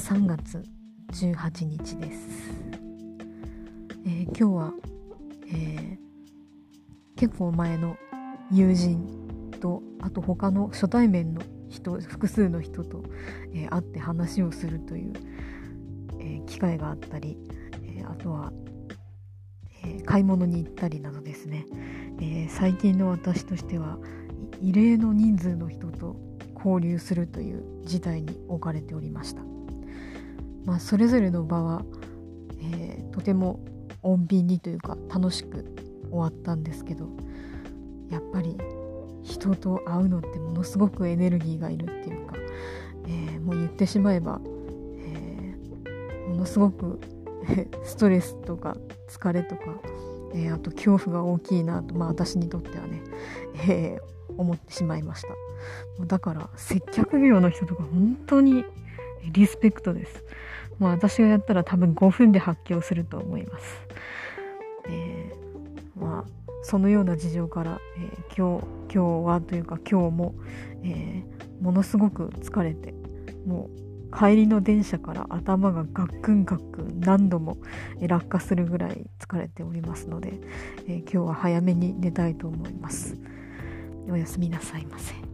3月18日です、えー、今日は、えー、結構前の友人とあと他の初対面の人複数の人と、えー、会って話をするという、え、機会があったり、え、あとは、え買い物に行ったりなどですね、え最近の私としては異例の人数の人と交流するという事態に置かれておりました、まあ、それぞれの場は、えとても穏便にというか楽しく終わったんですけどやっぱり人と会うのってものすごくエネルギーがいるっていうか、えー、もう言ってしまえば、えー、ものすごく ストレスとか疲れとか、えー、あと恐怖が大きいなと、まあ、私にとってはね、え思ってしまいました。だから接客業の人とか本当にリスペクトです、まあ、私がやったら多分5分で発狂すると思います、えまあそのような事情から、えー、今日今日はというか今日も、えー、ものすごく疲れてもう帰りの電車から頭がガックンガックン何度も落下するぐらい疲れておりますので、えー、今日は早めに寝たいと思います。おやすみなさいませ。